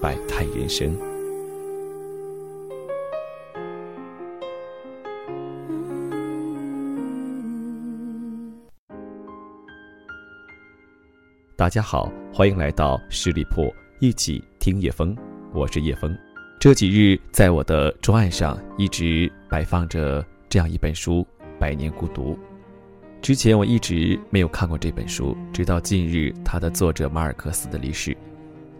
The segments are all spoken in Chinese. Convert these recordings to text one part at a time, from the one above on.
百态人生。大家好，欢迎来到十里铺，一起听夜风。我是叶枫。这几日在我的桌案上一直摆放着这样一本书《百年孤独》。之前我一直没有看过这本书，直到近日它的作者马尔克斯的离世。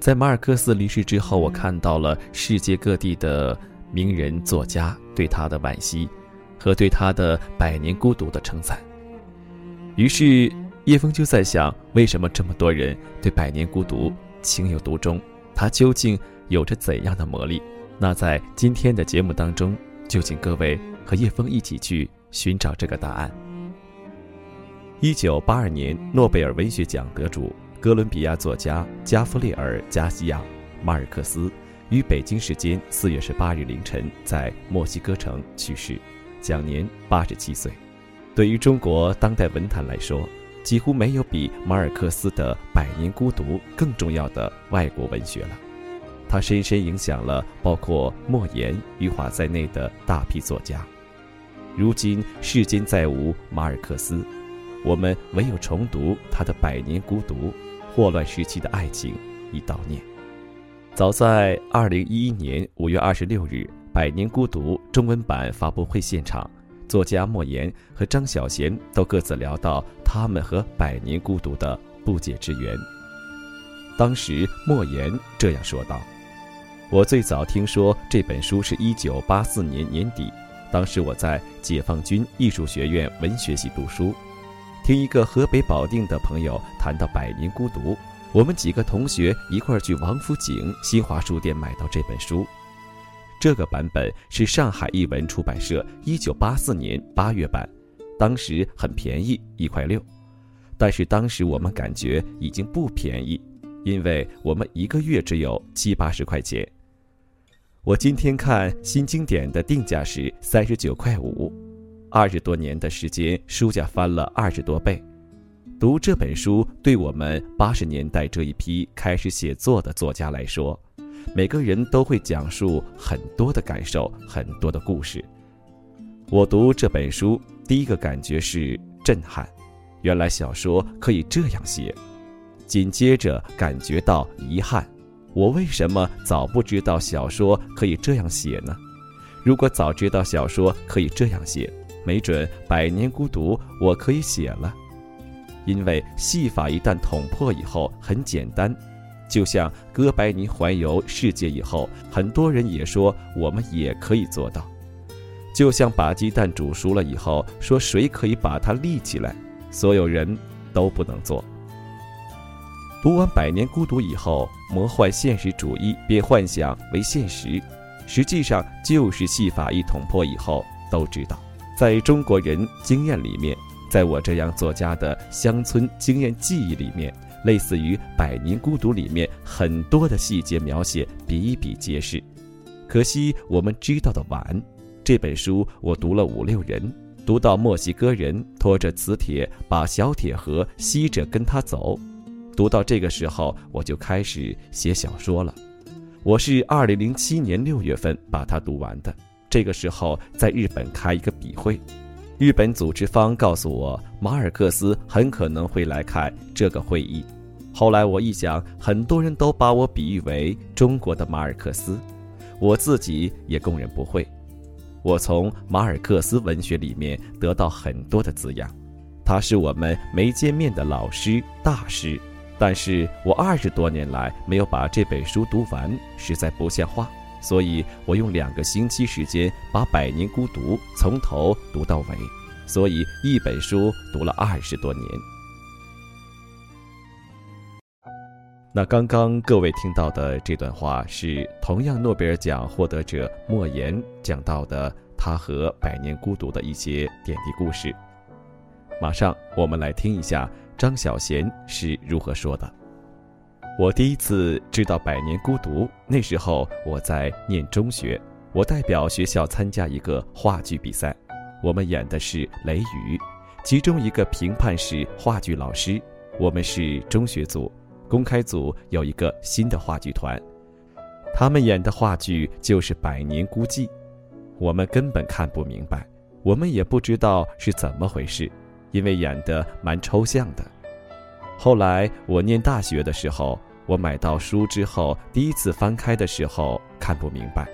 在马尔克斯离世之后，我看到了世界各地的名人作家对他的惋惜，和对他的《百年孤独》的称赞。于是叶枫就在想，为什么这么多人对《百年孤独》情有独钟？它究竟？有着怎样的魔力？那在今天的节目当中，就请各位和叶枫一起去寻找这个答案。一九八二年诺贝尔文学奖得主、哥伦比亚作家加夫列尔·加西亚·马尔克斯于北京时间四月十八日凌晨在墨西哥城去世，享年八十七岁。对于中国当代文坛来说，几乎没有比马尔克斯的《百年孤独》更重要的外国文学了。他深深影响了包括莫言、余华在内的大批作家。如今世间再无马尔克斯，我们唯有重读他的《百年孤独》，霍乱时期的爱情，以悼念。早在二零一一年五月二十六日，《百年孤独》中文版发布会现场，作家莫言和张小娴都各自聊到他们和《百年孤独》的不解之缘。当时莫言这样说道。我最早听说这本书是一九八四年年底，当时我在解放军艺术学院文学系读书，听一个河北保定的朋友谈到《百年孤独》，我们几个同学一块儿去王府井新华书店买到这本书。这个版本是上海译文出版社一九八四年八月版，当时很便宜，一块六，但是当时我们感觉已经不便宜，因为我们一个月只有七八十块钱。我今天看新经典的定价是三十九块五，二十多年的时间，书价翻了二十多倍。读这本书，对我们八十年代这一批开始写作的作家来说，每个人都会讲述很多的感受，很多的故事。我读这本书，第一个感觉是震撼，原来小说可以这样写。紧接着感觉到遗憾。我为什么早不知道小说可以这样写呢？如果早知道小说可以这样写，没准《百年孤独》我可以写了。因为戏法一旦捅破以后很简单，就像哥白尼环游世界以后，很多人也说我们也可以做到。就像把鸡蛋煮熟了以后，说谁可以把它立起来，所有人都不能做。读完《百年孤独》以后，魔幻现实主义变幻想为现实，实际上就是戏法一捅破以后都知道，在中国人经验里面，在我这样作家的乡村经验记忆里面，类似于《百年孤独》里面很多的细节描写比比皆是。可惜我们知道的晚，这本书我读了五六人，读到墨西哥人拖着磁铁把小铁盒吸着跟他走。读到这个时候，我就开始写小说了。我是二零零七年六月份把它读完的。这个时候在日本开一个笔会，日本组织方告诉我，马尔克斯很可能会来看这个会议。后来我一想，很多人都把我比喻为中国的马尔克斯，我自己也供认不讳。我从马尔克斯文学里面得到很多的滋养，他是我们没见面的老师大师。但是我二十多年来没有把这本书读完，实在不像话，所以我用两个星期时间把《百年孤独》从头读到尾，所以一本书读了二十多年。那刚刚各位听到的这段话是同样诺贝尔奖获得者莫言讲到的他和《百年孤独》的一些点滴故事。马上我们来听一下张小娴是如何说的。我第一次知道《百年孤独》，那时候我在念中学，我代表学校参加一个话剧比赛，我们演的是《雷雨》，其中一个评判是话剧老师，我们是中学组。公开组有一个新的话剧团，他们演的话剧就是《百年孤寂》，我们根本看不明白，我们也不知道是怎么回事，因为演的蛮抽象的。后来我念大学的时候，我买到书之后，第一次翻开的时候看不明白，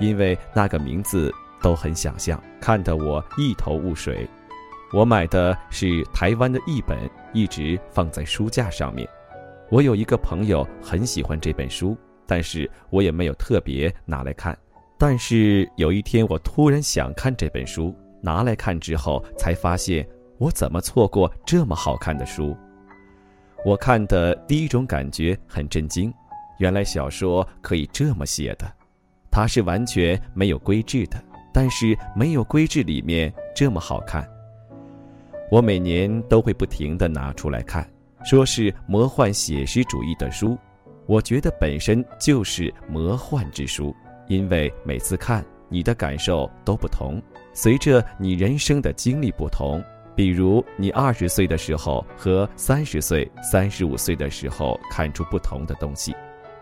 因为那个名字都很想象，看得我一头雾水。我买的是台湾的译本，一直放在书架上面。我有一个朋友很喜欢这本书，但是我也没有特别拿来看。但是有一天，我突然想看这本书，拿来看之后，才发现我怎么错过这么好看的书。我看的第一种感觉很震惊，原来小说可以这么写的，它是完全没有规制的，但是没有规制里面这么好看。我每年都会不停地拿出来看。说是魔幻写实主义的书，我觉得本身就是魔幻之书，因为每次看你的感受都不同，随着你人生的经历不同，比如你二十岁的时候和三十岁、三十五岁的时候看出不同的东西。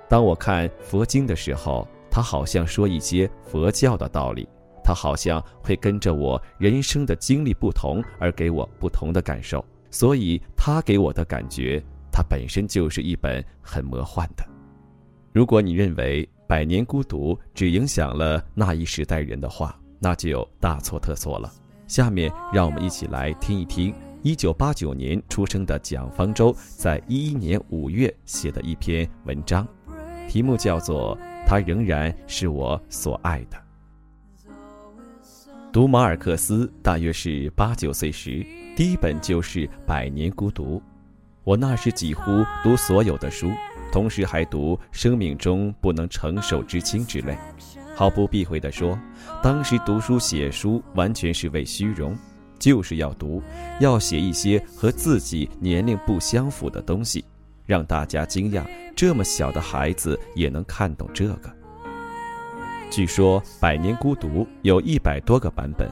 当我看佛经的时候，它好像说一些佛教的道理，它好像会跟着我人生的经历不同而给我不同的感受。所以，他给我的感觉，它本身就是一本很魔幻的。如果你认为《百年孤独》只影响了那一时代人的话，那就大错特错了。下面，让我们一起来听一听1989年出生的蒋方舟在11年5月写的一篇文章，题目叫做《他仍然是我所爱的》。读马尔克斯大约是八九岁时，第一本就是《百年孤独》。我那时几乎读所有的书，同时还读《生命中不能承受之轻》之类。毫不避讳地说，当时读书写书完全是为虚荣，就是要读，要写一些和自己年龄不相符的东西，让大家惊讶，这么小的孩子也能看懂这个。据说《百年孤独》有一百多个版本，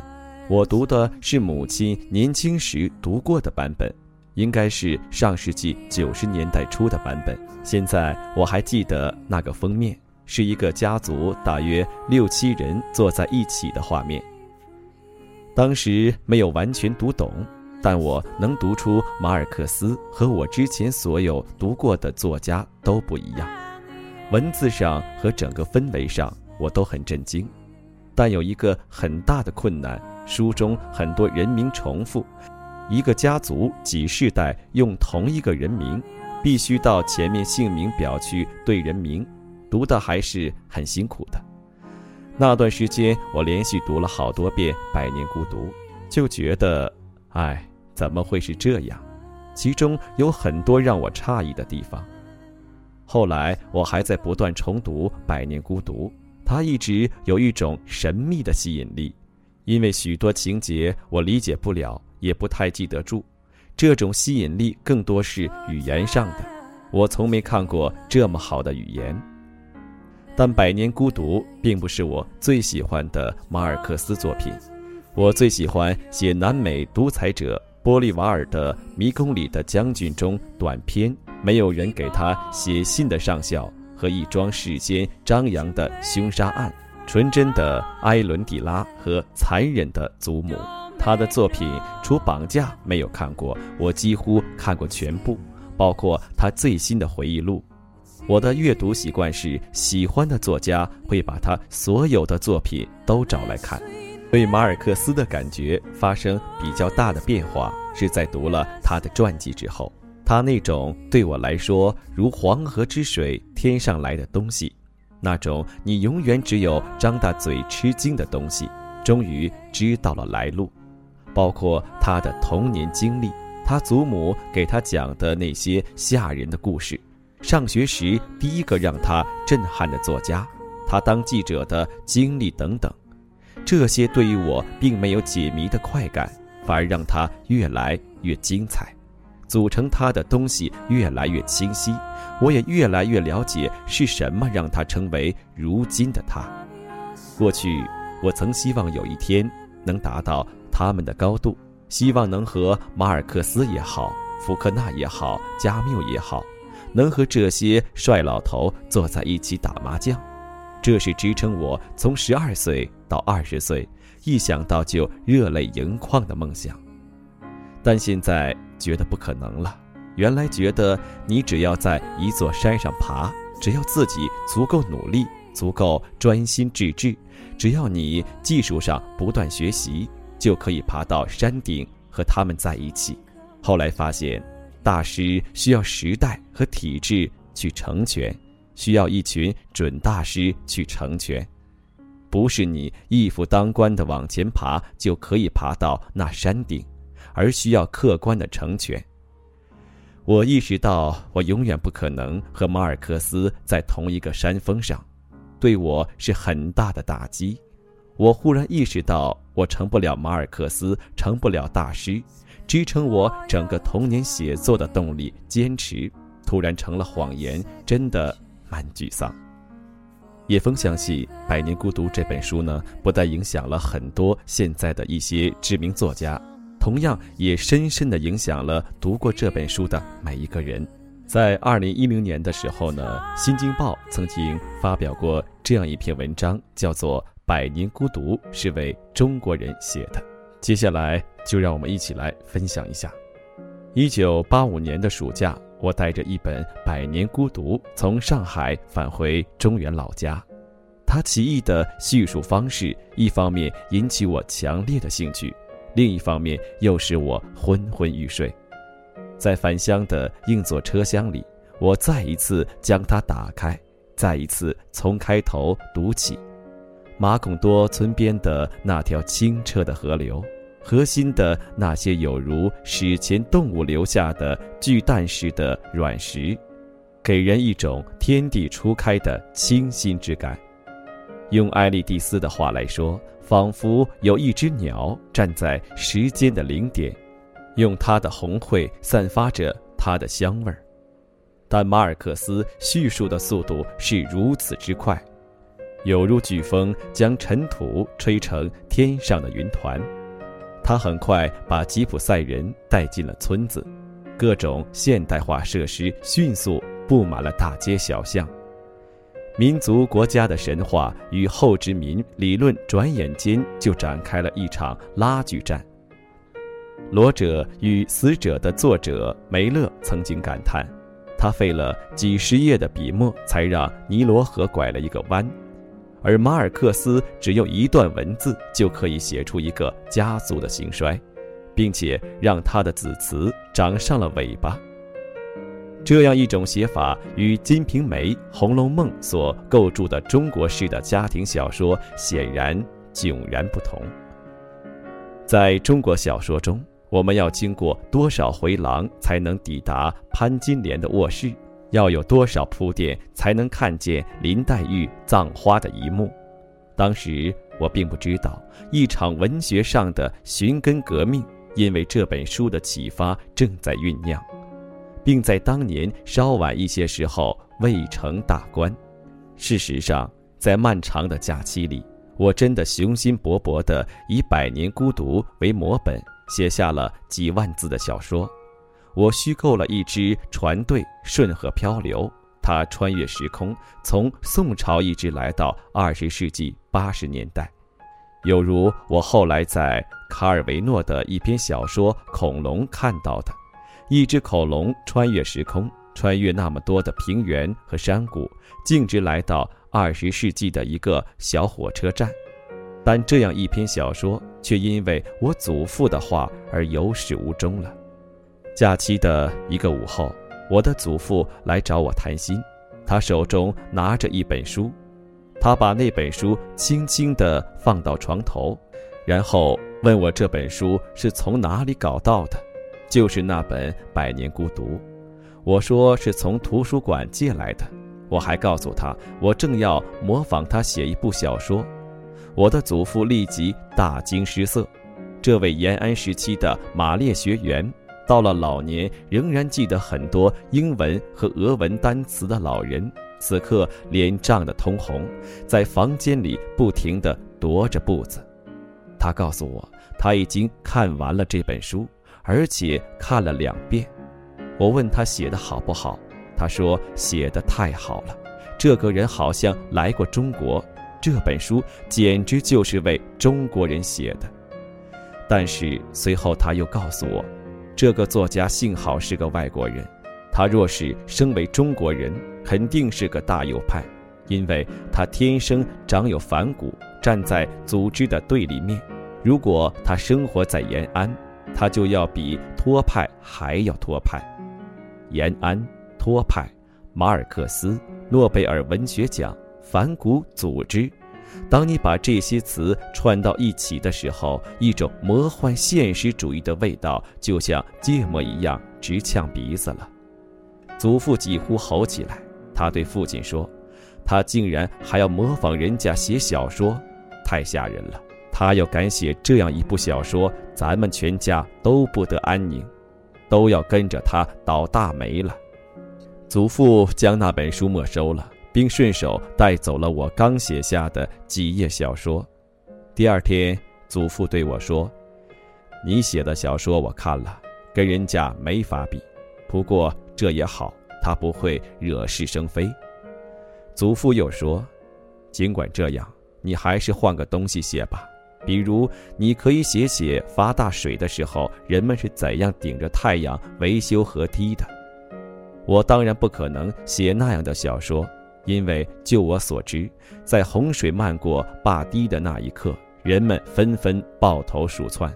我读的是母亲年轻时读过的版本，应该是上世纪九十年代初的版本。现在我还记得那个封面，是一个家族大约六七人坐在一起的画面。当时没有完全读懂，但我能读出马尔克斯和我之前所有读过的作家都不一样，文字上和整个氛围上。我都很震惊，但有一个很大的困难：书中很多人名重复，一个家族几世代用同一个人名，必须到前面姓名表去对人名，读的还是很辛苦的。那段时间，我连续读了好多遍《百年孤独》，就觉得，哎，怎么会是这样？其中有很多让我诧异的地方。后来，我还在不断重读《百年孤独》。它一直有一种神秘的吸引力，因为许多情节我理解不了，也不太记得住。这种吸引力更多是语言上的，我从没看过这么好的语言。但《百年孤独》并不是我最喜欢的马尔克斯作品，我最喜欢写南美独裁者玻利瓦尔的《迷宫里的将军》中短篇，没有人给他写信的上校。和一桩世间张扬的凶杀案，纯真的埃伦蒂拉和残忍的祖母。他的作品除绑架没有看过，我几乎看过全部，包括他最新的回忆录。我的阅读习惯是，喜欢的作家会把他所有的作品都找来看。对马尔克斯的感觉发生比较大的变化，是在读了他的传记之后。他那种对我来说如黄河之水天上来的东西，那种你永远只有张大嘴吃惊的东西，终于知道了来路，包括他的童年经历，他祖母给他讲的那些吓人的故事，上学时第一个让他震撼的作家，他当记者的经历等等，这些对于我并没有解谜的快感，反而让他越来越精彩，组成他的东西越来越清晰，我也越来越了解是什么让他成为如今的他。过去，我曾希望有一天能达到他们的高度，希望能和马尔克斯也好，福克纳也好，加缪也好。能和这些帅老头坐在一起打麻将，这是支撑我从十二岁到二十岁，一想到就热泪盈眶的梦想。但现在觉得不可能了。原来觉得你只要在一座山上爬，只要自己足够努力、足够专心致志，只要你技术上不断学习，就可以爬到山顶和他们在一起。后来发现。大师需要时代和体制去成全，需要一群准大师去成全，不是你一夫当关的往前爬就可以爬到那山顶，而需要客观的成全。我意识到我永远不可能和马尔克斯在同一个山峰上，对我是很大的打击。我忽然意识到，我成不了马尔克斯，成不了大师。支撑我整个童年写作的动力，坚持突然成了谎言，真的蛮沮丧。叶枫相信，《百年孤独》这本书呢，不但影响了很多现在的一些知名作家，同样也深深的影响了读过这本书的每一个人。在二零一零年的时候呢，《新京报》曾经发表过这样一篇文章，叫做《百年孤独》是为中国人写的。接下来就让我们一起来分享一下。一九八五年的暑假，我带着一本《百年孤独》从上海返回中原老家。他奇异的叙述方式，一方面引起我强烈的兴趣，另一方面又使我昏昏欲睡。在返乡的硬座车厢里，我再一次将它打开，再一次从开头读起。马孔多村边的那条清澈的河流，河心的那些有如史前动物留下的巨蛋似的卵石，给人一种天地初开的清新之感。用埃利蒂斯的话来说，仿佛有一只鸟站在时间的零点，用它的红喙散发着它的香味儿。但马尔克斯叙述的速度是如此之快。犹如飓风将尘土吹成天上的云团，他很快把吉普赛人带进了村子，各种现代化设施迅速布满了大街小巷，民族国家的神话与后殖民理论转眼间就展开了一场拉锯战。《罗者与死者》的作者梅勒曾经感叹，他费了几十页的笔墨，才让尼罗河拐了一个弯。而马尔克斯只用一段文字就可以写出一个家族的兴衰，并且让他的子嗣长上了尾巴。这样一种写法与《金瓶梅》《红楼梦》所构筑的中国式的家庭小说显然迥然不同。在中国小说中，我们要经过多少回廊才能抵达潘金莲的卧室？要有多少铺垫才能看见林黛玉葬花的一幕？当时我并不知道，一场文学上的寻根革命，因为这本书的启发正在酝酿，并在当年稍晚一些时候未成大观。事实上，在漫长的假期里，我真的雄心勃勃地以《百年孤独》为模本，写下了几万字的小说。我虚构了一支船队顺河漂流，它穿越时空，从宋朝一直来到二十世纪八十年代，有如我后来在卡尔维诺的一篇小说《恐龙》看到的，一只恐龙穿越时空，穿越那么多的平原和山谷，径直来到二十世纪的一个小火车站，但这样一篇小说却因为我祖父的话而有始无终了。假期的一个午后，我的祖父来找我谈心，他手中拿着一本书，他把那本书轻轻地放到床头，然后问我这本书是从哪里搞到的，就是那本《百年孤独》。我说是从图书馆借来的。我还告诉他，我正要模仿他写一部小说。我的祖父立即大惊失色。这位延安时期的马列学员，到了老年仍然记得很多英文和俄文单词的老人，此刻脸涨得通红，在房间里不停地踱着步子。他告诉我，他已经看完了这本书，而且看了两遍。我问他写的好不好，他说写的太好了。这个人好像来过中国，这本书简直就是为中国人写的。但是随后他又告诉我，这个作家幸好是个外国人，他若是生为中国人，肯定是个大右派，因为他天生长有反骨，站在组织的对立面。如果他生活在延安，他就要比托派还要托派。延安、托派、马尔克斯、诺贝尔文学奖、反骨组织。当你把这些词串到一起的时候，一种魔幻现实主义的味道就像芥末一样直呛鼻子了。祖父几乎吼起来，他对父亲说：“他竟然还要模仿人家写小说，太吓人了！他要敢写这样一部小说，咱们全家都不得安宁，都要跟着他倒大霉了。”祖父将那本书没收了。并顺手带走了我刚写下的几页小说。第二天，祖父对我说：“你写的小说我看了，跟人家没法比。不过这也好，他不会惹是生非。”祖父又说：“尽管这样，你还是换个东西写吧。比如，你可以写写发大水的时候人们是怎样顶着太阳维修河堤的。我当然不可能写那样的小说。”因为就我所知，在洪水漫过坝堤的那一刻，人们纷纷抱头鼠窜。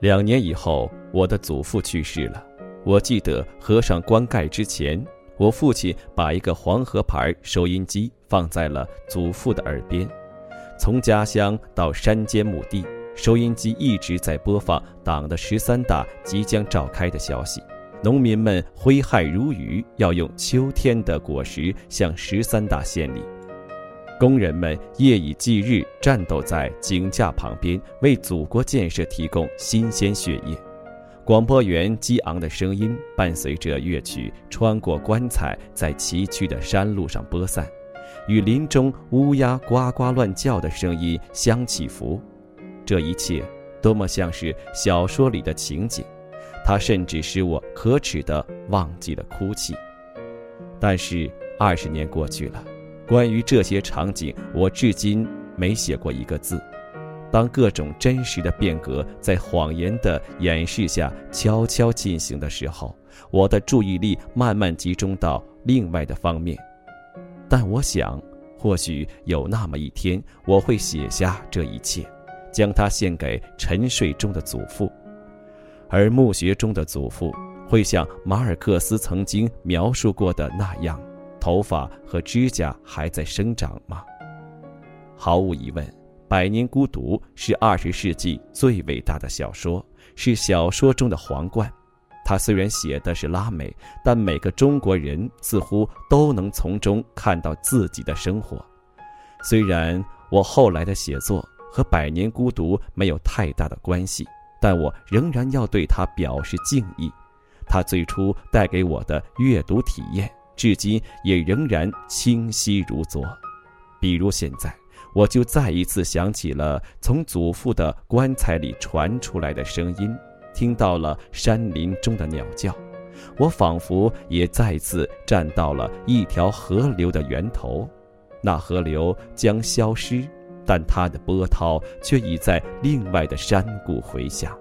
两年以后，我的祖父去世了。我记得合上棺盖之前，我父亲把一个黄河牌收音机放在了祖父的耳边。从家乡到山间墓地，收音机一直在播放党的十三大即将召开的消息。农民们挥汗如雨，要用秋天的果实向十三大献礼；工人们夜以继日战斗在井架旁边，为祖国建设提供新鲜血液。广播员激昂的声音伴随着乐曲，穿过棺材，在崎岖的山路上播散，与林中乌鸦呱呱乱叫的声音相起伏。这一切，多么像是小说里的情景！他甚至使我可耻地忘记了哭泣。但是二十年过去了，关于这些场景，我至今没写过一个字。当各种真实的变革在谎言的掩饰下悄悄进行的时候，我的注意力慢慢集中到另外的方面。但我想，或许有那么一天，我会写下这一切，将它献给沉睡中的祖父。而墓穴中的祖父会像马尔克斯曾经描述过的那样，头发和指甲还在生长吗？毫无疑问，《百年孤独》是二十世纪最伟大的小说，是小说中的皇冠。它虽然写的是拉美，但每个中国人似乎都能从中看到自己的生活。虽然我后来的写作和《百年孤独》没有太大的关系。但我仍然要对他表示敬意，他最初带给我的阅读体验，至今也仍然清晰如昨。比如现在，我就再一次想起了从祖父的棺材里传出来的声音，听到了山林中的鸟叫，我仿佛也再次站到了一条河流的源头，那河流将消失。但它的波涛却已在另外的山谷回响，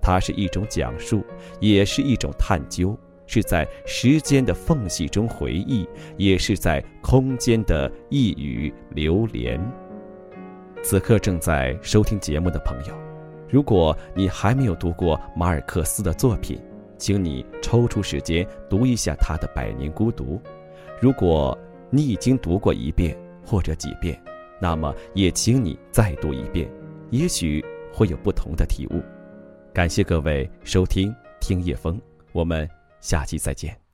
它是一种讲述，也是一种探究，是在时间的缝隙中回忆，也是在空间的一语流连。此刻正在收听节目的朋友，如果你还没有读过马尔克斯的作品，请你抽出时间读一下他的《百年孤独》。如果你已经读过一遍或者几遍，那么也请你再读一遍，也许会有不同的体悟。感谢各位收听听叶风，我们下期再见。